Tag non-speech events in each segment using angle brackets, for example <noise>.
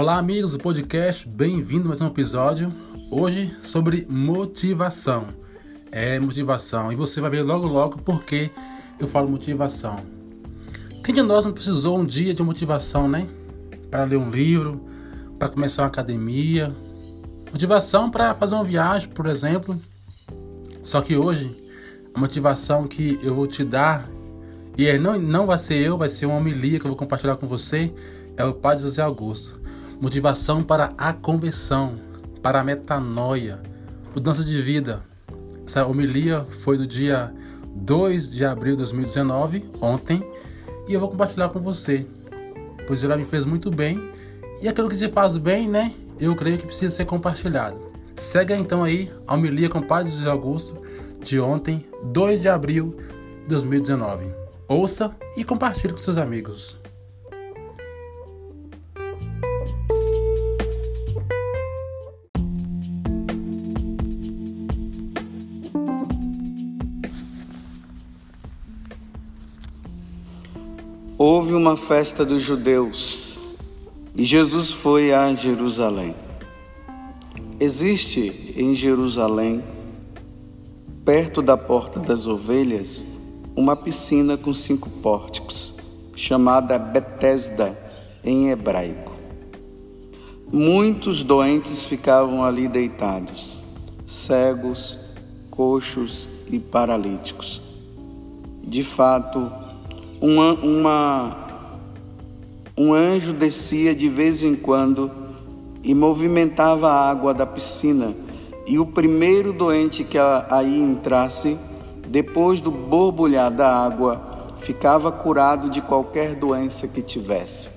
Olá, amigos do podcast, bem-vindo a mais um episódio. Hoje sobre motivação. É motivação, e você vai ver logo logo por que eu falo motivação. Quem de nós não precisou um dia de motivação, né? Para ler um livro, para começar uma academia, motivação para fazer uma viagem, por exemplo. Só que hoje, a motivação que eu vou te dar, e é, não, não vai ser eu, vai ser uma homilia que eu vou compartilhar com você, é o Padre José Augusto. Motivação para a conversão, para a metanoia, mudança de vida. Essa homilia foi do dia 2 de abril de 2019, ontem, e eu vou compartilhar com você, pois ela me fez muito bem e aquilo que se faz bem, né? Eu creio que precisa ser compartilhado. Segue então aí a homilia com o Padre José Augusto de ontem, 2 de abril de 2019. Ouça e compartilhe com seus amigos. Houve uma festa dos judeus e Jesus foi a Jerusalém. Existe em Jerusalém, perto da Porta das Ovelhas, uma piscina com cinco pórticos, chamada Betesda em hebraico. Muitos doentes ficavam ali deitados, cegos, coxos e paralíticos. De fato, uma, uma, um anjo descia de vez em quando e movimentava a água da piscina, e o primeiro doente que aí entrasse, depois do borbulhar da água, ficava curado de qualquer doença que tivesse.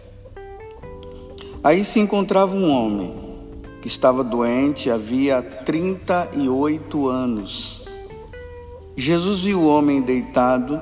Aí se encontrava um homem que estava doente havia 38 anos. Jesus viu o homem deitado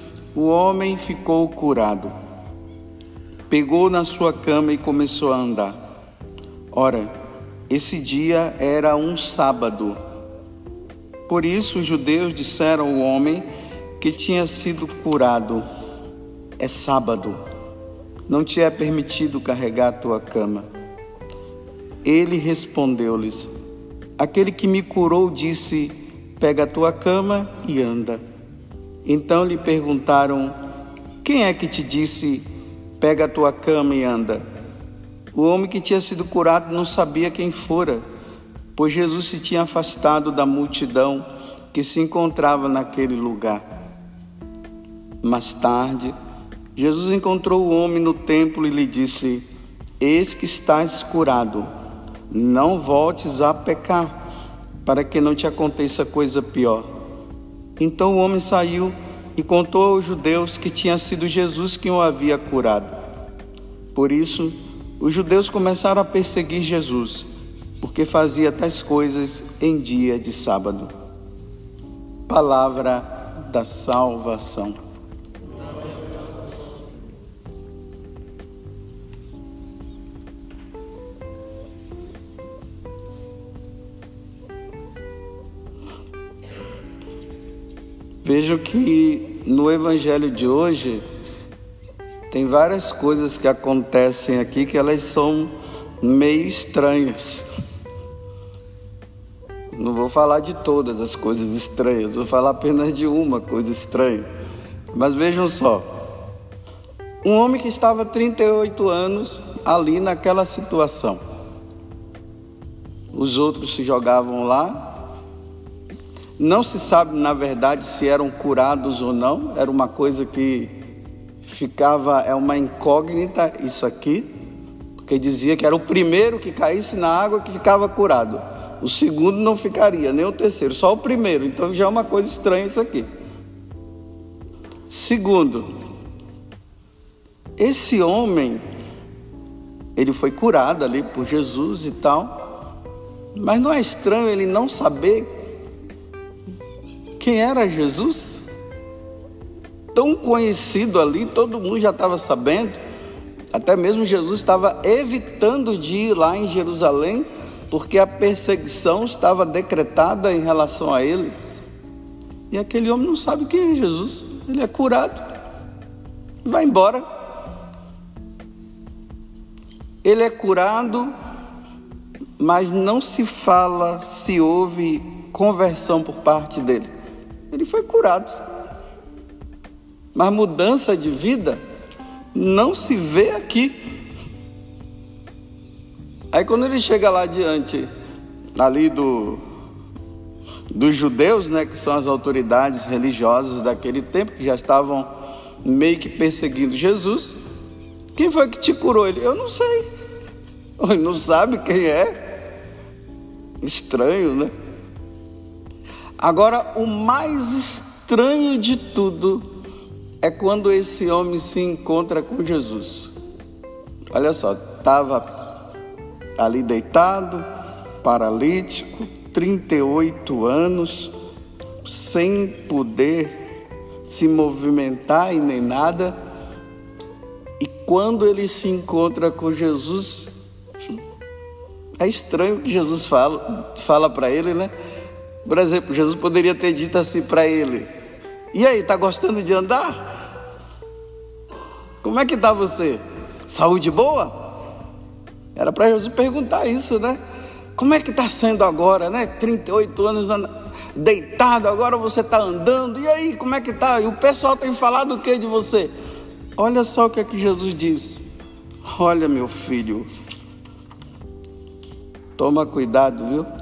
o homem ficou curado. Pegou na sua cama e começou a andar. Ora, esse dia era um sábado. Por isso os judeus disseram ao homem que tinha sido curado: É sábado, não te é permitido carregar a tua cama. Ele respondeu-lhes: Aquele que me curou disse: Pega a tua cama e anda. Então lhe perguntaram: Quem é que te disse, pega a tua cama e anda? O homem que tinha sido curado não sabia quem fora, pois Jesus se tinha afastado da multidão que se encontrava naquele lugar. Mais tarde, Jesus encontrou o homem no templo e lhe disse: Eis que estás curado, não voltes a pecar, para que não te aconteça coisa pior. Então o homem saiu e contou aos judeus que tinha sido Jesus quem o havia curado. Por isso, os judeus começaram a perseguir Jesus, porque fazia tais coisas em dia de sábado. Palavra da salvação. Vejo que no Evangelho de hoje tem várias coisas que acontecem aqui que elas são meio estranhas. Não vou falar de todas as coisas estranhas, vou falar apenas de uma coisa estranha. Mas vejam só: um homem que estava 38 anos ali naquela situação. Os outros se jogavam lá, não se sabe, na verdade, se eram curados ou não, era uma coisa que ficava, é uma incógnita isso aqui, porque dizia que era o primeiro que caísse na água que ficava curado. O segundo não ficaria, nem o terceiro, só o primeiro. Então já é uma coisa estranha isso aqui. Segundo, esse homem, ele foi curado ali por Jesus e tal, Mas não é estranho ele não saber quem era Jesus? Tão conhecido ali, todo mundo já estava sabendo. Até mesmo Jesus estava evitando de ir lá em Jerusalém, porque a perseguição estava decretada em relação a ele. E aquele homem não sabe quem é Jesus. Ele é curado. Vai embora. Ele é curado, mas não se fala se houve conversão por parte dele. Ele foi curado. Mas mudança de vida não se vê aqui. Aí quando ele chega lá diante, ali do dos judeus, né, que são as autoridades religiosas daquele tempo, que já estavam meio que perseguindo Jesus, quem foi que te curou? Ele, eu não sei. <laughs> Ele não sabe quem é. Estranho, né? Agora, o mais estranho de tudo é quando esse homem se encontra com Jesus. Olha só, estava ali deitado, paralítico, 38 anos, sem poder se movimentar e nem nada. E quando ele se encontra com Jesus, é estranho que Jesus fala, fala para ele, né? Por exemplo, Jesus poderia ter dito assim para ele: E aí, tá gostando de andar? Como é que tá você? Saúde boa? Era para Jesus perguntar isso, né? Como é que está sendo agora, né? 38 anos deitado, agora você está andando. E aí, como é que tá? E o pessoal tem falado o que de você? Olha só o que é que Jesus diz. Olha, meu filho, toma cuidado, viu?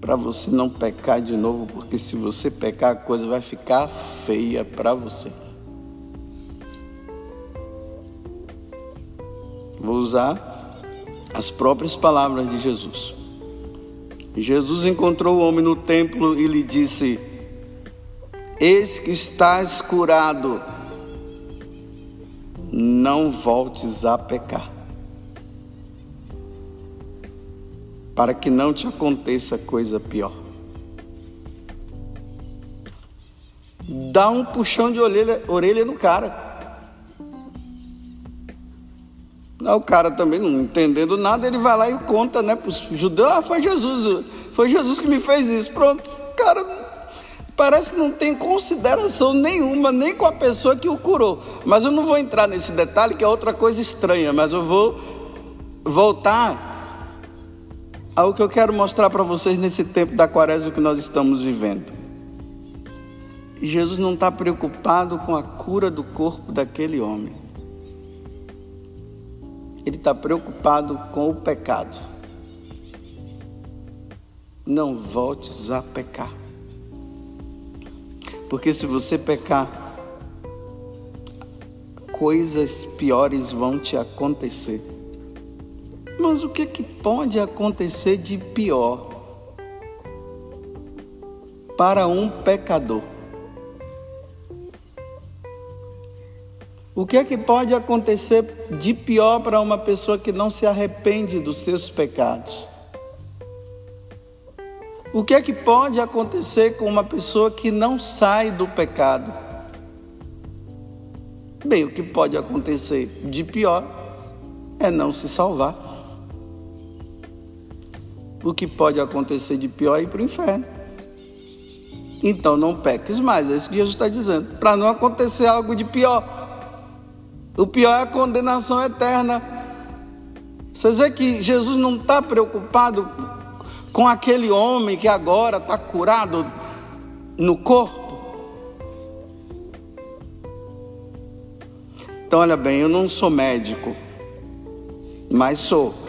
Para você não pecar de novo, porque se você pecar, a coisa vai ficar feia para você. Vou usar as próprias palavras de Jesus. Jesus encontrou o homem no templo e lhe disse: Eis que estás curado, não voltes a pecar. Para que não te aconteça coisa pior. Dá um puxão de orelha, orelha no cara. O cara também não entendendo nada, ele vai lá e conta, né, para os judeus, ah, foi Jesus, foi Jesus que me fez isso. Pronto, o cara parece que não tem consideração nenhuma, nem com a pessoa que o curou. Mas eu não vou entrar nesse detalhe, que é outra coisa estranha, mas eu vou voltar ao que eu quero mostrar para vocês nesse tempo da quaresma que nós estamos vivendo. Jesus não está preocupado com a cura do corpo daquele homem. Ele está preocupado com o pecado. Não voltes a pecar. Porque se você pecar, coisas piores vão te acontecer. Mas o que, que pode acontecer de pior para um pecador? O que é que pode acontecer de pior para uma pessoa que não se arrepende dos seus pecados? O que é que pode acontecer com uma pessoa que não sai do pecado? Bem, o que pode acontecer de pior é não se salvar o que pode acontecer de pior é ir para o inferno. Então não peques mais, é isso que Jesus está dizendo, para não acontecer algo de pior. O pior é a condenação eterna. Você vê que Jesus não está preocupado com aquele homem que agora está curado no corpo. Então, olha bem, eu não sou médico, mas sou.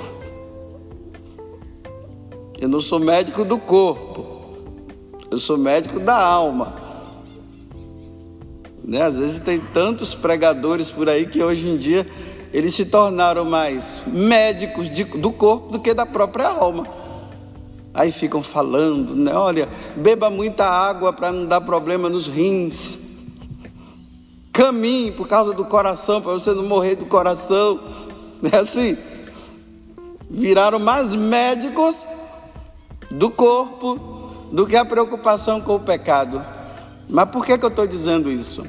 Eu não sou médico do corpo, eu sou médico da alma. Né? Às vezes tem tantos pregadores por aí que hoje em dia eles se tornaram mais médicos de, do corpo do que da própria alma. Aí ficam falando, né? Olha, beba muita água para não dar problema nos rins. Caminhe por causa do coração, para você não morrer do coração. <laughs> É assim. Viraram mais médicos do corpo do que a preocupação com o pecado. Mas por que, que eu estou dizendo isso?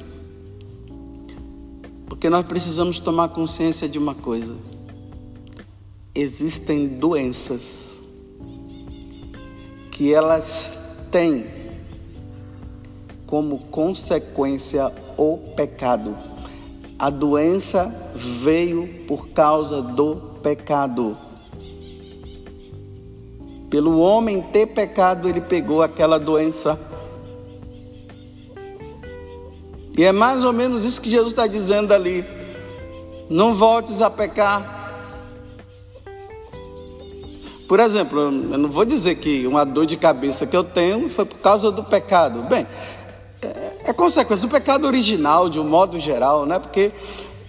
Porque nós precisamos tomar consciência de uma coisa: existem doenças que elas têm como consequência o pecado. A doença veio por causa do pecado. Pelo homem ter pecado, ele pegou aquela doença. E é mais ou menos isso que Jesus está dizendo ali. Não voltes a pecar. Por exemplo, eu não vou dizer que uma dor de cabeça que eu tenho foi por causa do pecado. Bem, é, é consequência do pecado original, de um modo geral, né? Porque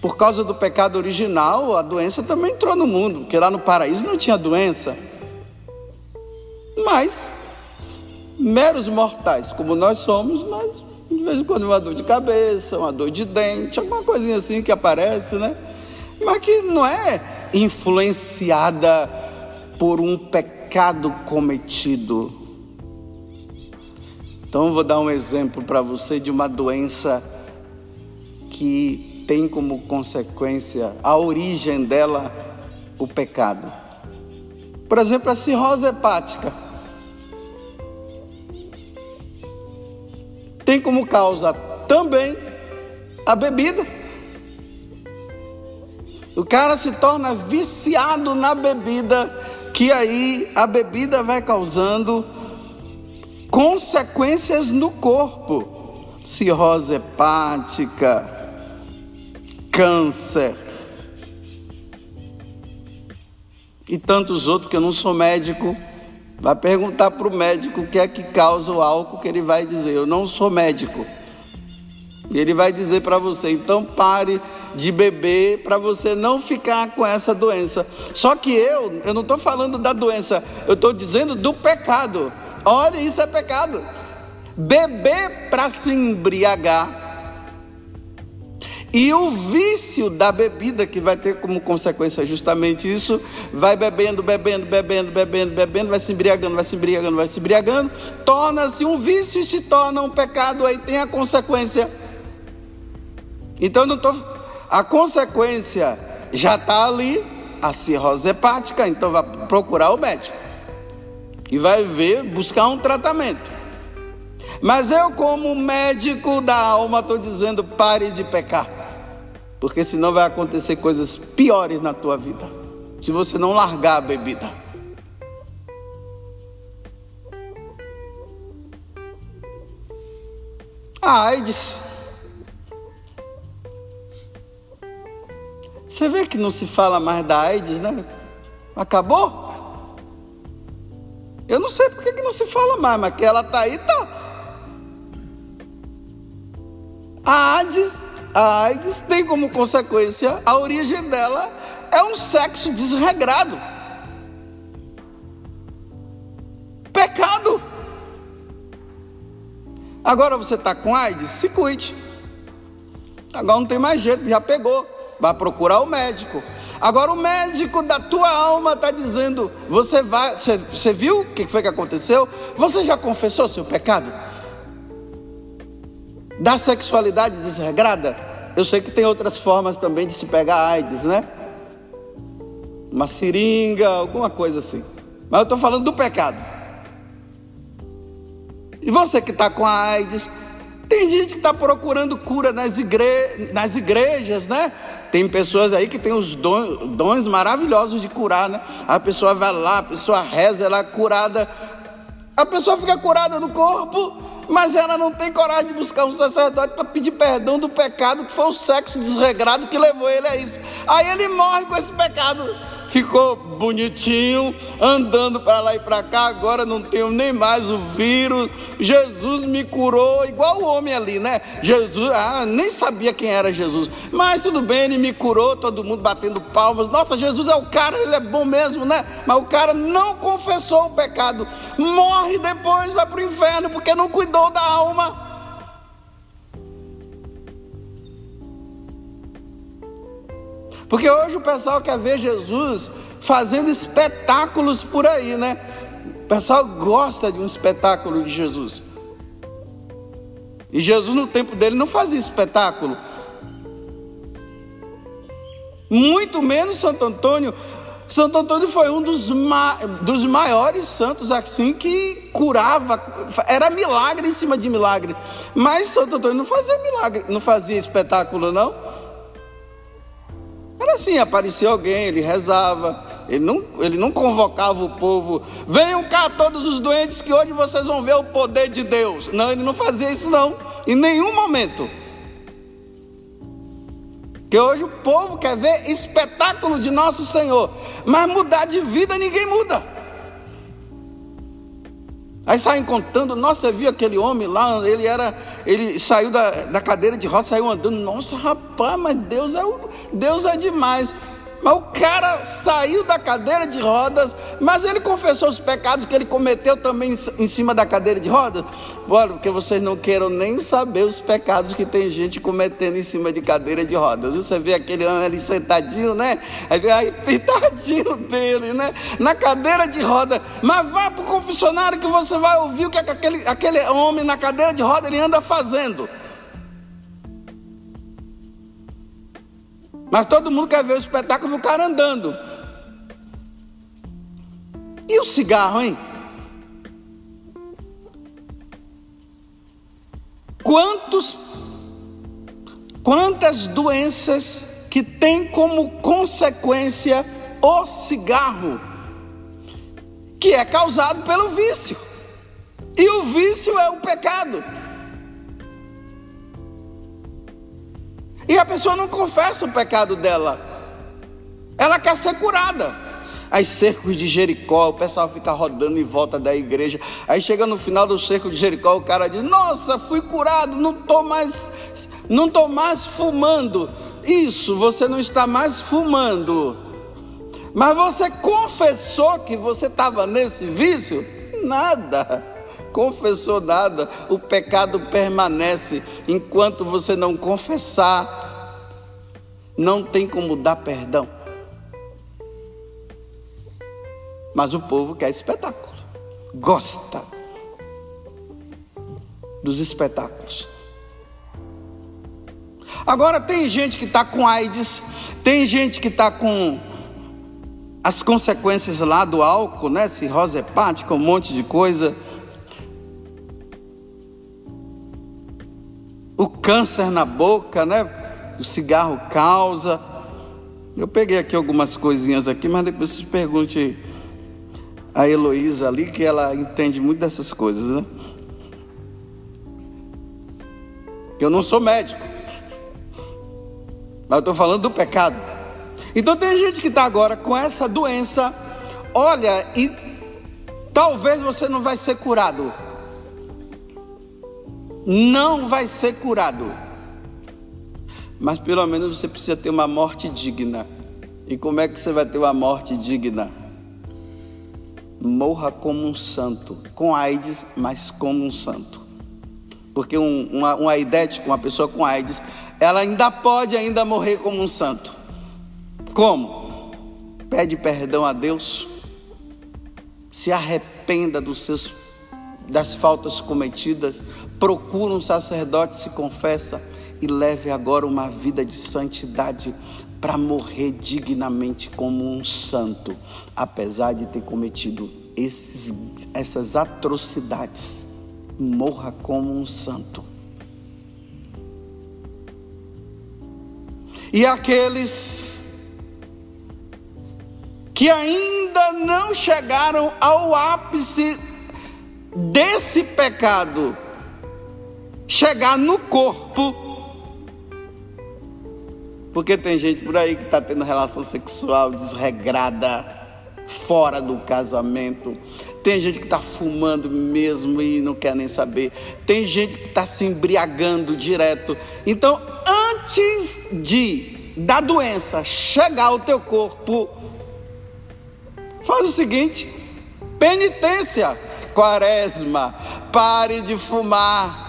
por causa do pecado original, a doença também entrou no mundo, porque lá no paraíso não tinha doença. Mas, meros mortais, como nós somos, nós, de vez em quando, uma dor de cabeça, uma dor de dente, alguma coisinha assim que aparece, né? Mas que não é influenciada por um pecado cometido. Então, vou dar um exemplo para você de uma doença que tem como consequência a origem dela o pecado. Por exemplo, a cirrose hepática. Tem como causa também a bebida. O cara se torna viciado na bebida, que aí a bebida vai causando consequências no corpo: cirrose hepática, câncer e tantos outros que eu não sou médico Vai perguntar para o médico o que é que causa o álcool, que ele vai dizer: Eu não sou médico. E ele vai dizer para você: então pare de beber para você não ficar com essa doença. Só que eu, eu não estou falando da doença, eu estou dizendo do pecado. Olha, isso é pecado. Beber para se embriagar e o vício da bebida, que vai ter como consequência justamente isso, vai bebendo, bebendo, bebendo, bebendo, bebendo, vai se embriagando, vai se embriagando, vai se embriagando, torna-se um vício e se torna um pecado, aí tem a consequência. Então não tô, a consequência já está ali, a cirrose hepática, então vai procurar o médico e vai ver, buscar um tratamento. Mas eu, como médico da alma, estou dizendo: pare de pecar porque senão vai acontecer coisas piores na tua vida, se você não largar a bebida. A AIDS. Você vê que não se fala mais da AIDS, né? Acabou? Eu não sei por que não se fala mais, mas que ela está aí, tá. A AIDS a AIDS tem como consequência, a origem dela é um sexo desregrado. Pecado. Agora você está com AIDS? Se cuide. Agora não tem mais jeito, já pegou. Vai procurar o médico. Agora o médico da tua alma está dizendo: você vai, você, você viu o que foi que aconteceu? Você já confessou seu pecado? Da sexualidade desregrada, eu sei que tem outras formas também de se pegar AIDS, né? Uma seringa, alguma coisa assim. Mas eu estou falando do pecado. E você que está com a AIDS, tem gente que está procurando cura nas, igre... nas igrejas, né? Tem pessoas aí que têm os dons, dons maravilhosos de curar, né? A pessoa vai lá, a pessoa reza, ela é curada. A pessoa fica curada no corpo, mas ela não tem coragem de buscar um sacerdote para pedir perdão do pecado que foi o sexo desregrado que levou ele a isso. Aí ele morre com esse pecado ficou bonitinho, andando para lá e para cá, agora não tenho nem mais o vírus. Jesus me curou, igual o homem ali, né? Jesus, ah, nem sabia quem era Jesus, mas tudo bem, ele me curou, todo mundo batendo palmas. Nossa, Jesus é o cara, ele é bom mesmo, né? Mas o cara não confessou o pecado, morre depois, vai para o inferno porque não cuidou da alma. Porque hoje o pessoal quer ver Jesus fazendo espetáculos por aí, né? pessoal gosta de um espetáculo de Jesus. E Jesus, no tempo dele, não fazia espetáculo. Muito menos Santo Antônio. Santo Antônio foi um dos, ma dos maiores santos assim que curava, era milagre em cima de milagre. Mas Santo Antônio não fazia milagre, não fazia espetáculo, não. Era assim, aparecia alguém, ele rezava, ele não, ele não convocava o povo, venham cá todos os doentes que hoje vocês vão ver o poder de Deus. Não, ele não fazia isso não, em nenhum momento. Que hoje o povo quer ver espetáculo de nosso Senhor, mas mudar de vida ninguém muda. Aí saem contando, nossa, viu aquele homem lá, ele era, ele saiu da, da cadeira de roça, saiu andando, nossa rapaz, mas Deus é, Deus é demais. Mas o cara saiu da cadeira de rodas, mas ele confessou os pecados que ele cometeu também em cima da cadeira de rodas. Bora, porque vocês não queiram nem saber os pecados que tem gente cometendo em cima de cadeira de rodas. Você vê aquele homem ali sentadinho, né? Aí vê aí, <laughs> pitadinho dele, né? Na cadeira de roda. Mas vá para o confessionário que você vai ouvir o que aquele, aquele homem na cadeira de roda ele anda fazendo. Mas todo mundo quer ver o espetáculo do cara andando. E o cigarro, hein? Quantos, quantas doenças que tem como consequência o cigarro, que é causado pelo vício. E o vício é o pecado. E a pessoa não confessa o pecado dela. Ela quer ser curada. Aí cercos de Jericó, o pessoal fica rodando em volta da igreja. Aí chega no final do cerco de Jericó, o cara diz: "Nossa, fui curado, não tô mais não tô mais fumando". Isso, você não está mais fumando. Mas você confessou que você estava nesse vício? Nada confessou nada, o pecado permanece. Enquanto você não confessar, não tem como dar perdão. Mas o povo quer espetáculo, gosta dos espetáculos. Agora tem gente que está com AIDS, tem gente que está com as consequências lá do álcool, né? Cirrose hepática, um monte de coisa. O câncer na boca, né? O cigarro causa. Eu peguei aqui algumas coisinhas aqui, mas depois você pergunte a Heloísa ali, que ela entende muito dessas coisas, né? Eu não sou médico, mas eu estou falando do pecado. Então tem gente que está agora com essa doença, olha, e talvez você não vai ser curado não vai ser curado. Mas pelo menos você precisa ter uma morte digna. E como é que você vai ter uma morte digna? Morra como um santo, com AIDS, mas como um santo. Porque um, uma, um aidético, uma pessoa com AIDS, ela ainda pode ainda morrer como um santo. Como? Pede perdão a Deus, se arrependa dos seus das faltas cometidas, procura um sacerdote, se confessa e leve agora uma vida de santidade para morrer dignamente como um santo, apesar de ter cometido esses, essas atrocidades. Morra como um santo. E aqueles que ainda não chegaram ao ápice desse pecado chegar no corpo. Porque tem gente por aí que está tendo relação sexual desregrada, fora do casamento. Tem gente que está fumando mesmo e não quer nem saber. Tem gente que está se embriagando direto. Então, antes de da doença chegar ao teu corpo, faz o seguinte: penitência quaresma, pare de fumar,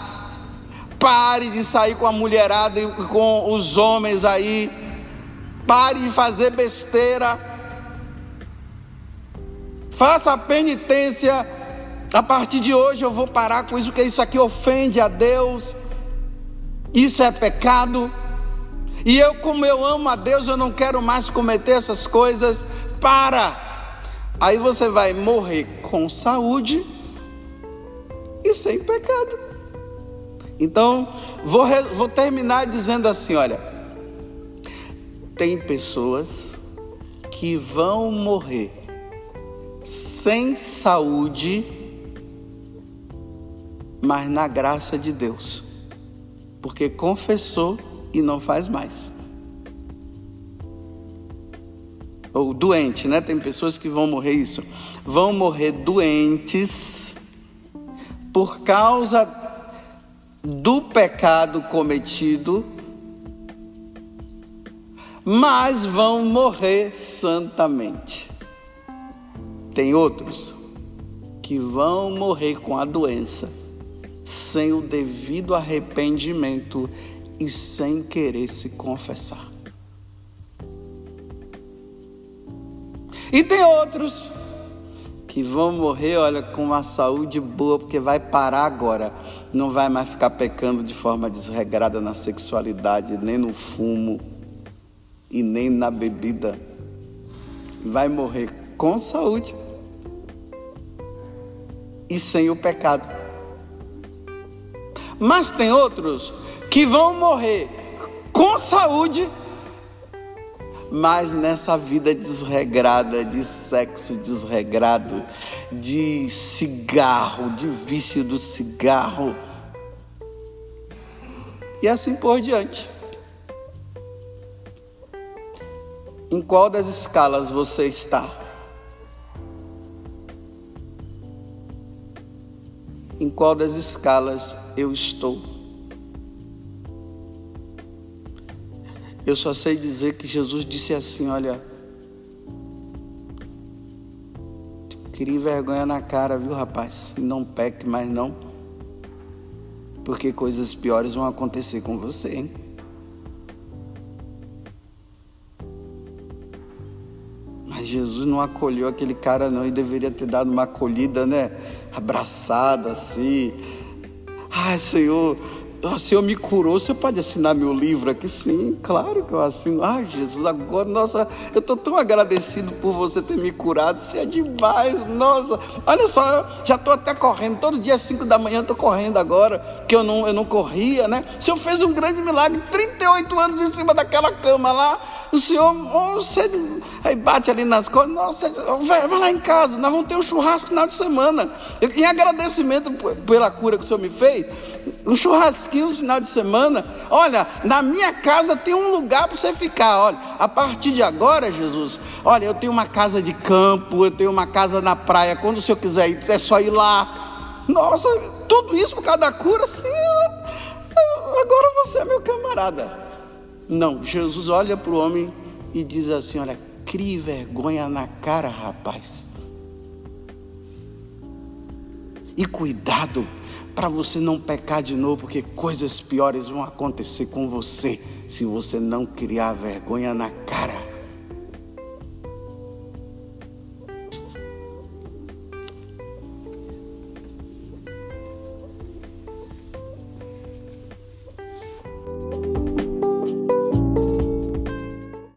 pare de sair com a mulherada e com os homens aí, pare de fazer besteira, faça a penitência A partir de hoje eu vou parar com isso, porque isso aqui ofende a Deus. Isso é pecado. E eu, como eu amo a Deus, eu não quero mais cometer essas coisas. Para. Aí você vai morrer com saúde e sem pecado. Então, vou, vou terminar dizendo assim: olha, tem pessoas que vão morrer sem saúde, mas na graça de Deus, porque confessou e não faz mais. Ou doente, né? Tem pessoas que vão morrer isso. Vão morrer doentes por causa do pecado cometido, mas vão morrer santamente. Tem outros que vão morrer com a doença sem o devido arrependimento e sem querer se confessar. E tem outros que vão morrer, olha, com uma saúde boa, porque vai parar agora. Não vai mais ficar pecando de forma desregrada na sexualidade, nem no fumo e nem na bebida. Vai morrer com saúde e sem o pecado. Mas tem outros que vão morrer com saúde, mas nessa vida desregrada, de sexo desregrado, de cigarro, de vício do cigarro, e assim por diante. Em qual das escalas você está? Em qual das escalas eu estou? Eu só sei dizer que Jesus disse assim: Olha, crie vergonha na cara, viu, rapaz? Não peque mais não, porque coisas piores vão acontecer com você, hein? Jesus não acolheu aquele cara não e deveria ter dado uma acolhida, né? Abraçado assim. Ai, Senhor, o Senhor me curou, você pode assinar meu livro aqui? Sim, claro que eu assino. Ai, Jesus, agora, nossa, eu estou tão agradecido por você ter me curado. Você é demais, nossa. Olha só, já estou até correndo. Todo dia às 5 da manhã estou correndo agora, que eu não, eu não corria, né? O Senhor fez um grande milagre, 38 anos em cima daquela cama lá. O Senhor, você, aí bate ali nas costas, nossa, vai, vai, lá em casa, nós vamos ter um churrasco no final de semana. Eu, em agradecimento pela cura que o Senhor me fez, um churrasquinho no final de semana. Olha, na minha casa tem um lugar para você ficar. Olha, a partir de agora, Jesus, olha, eu tenho uma casa de campo, eu tenho uma casa na praia. Quando o Senhor quiser ir, é só ir lá. Nossa, tudo isso por causa da cura, sim. Agora você é meu camarada. Não, Jesus olha para o homem e diz assim: Olha, crie vergonha na cara, rapaz. E cuidado para você não pecar de novo, porque coisas piores vão acontecer com você se você não criar vergonha na cara.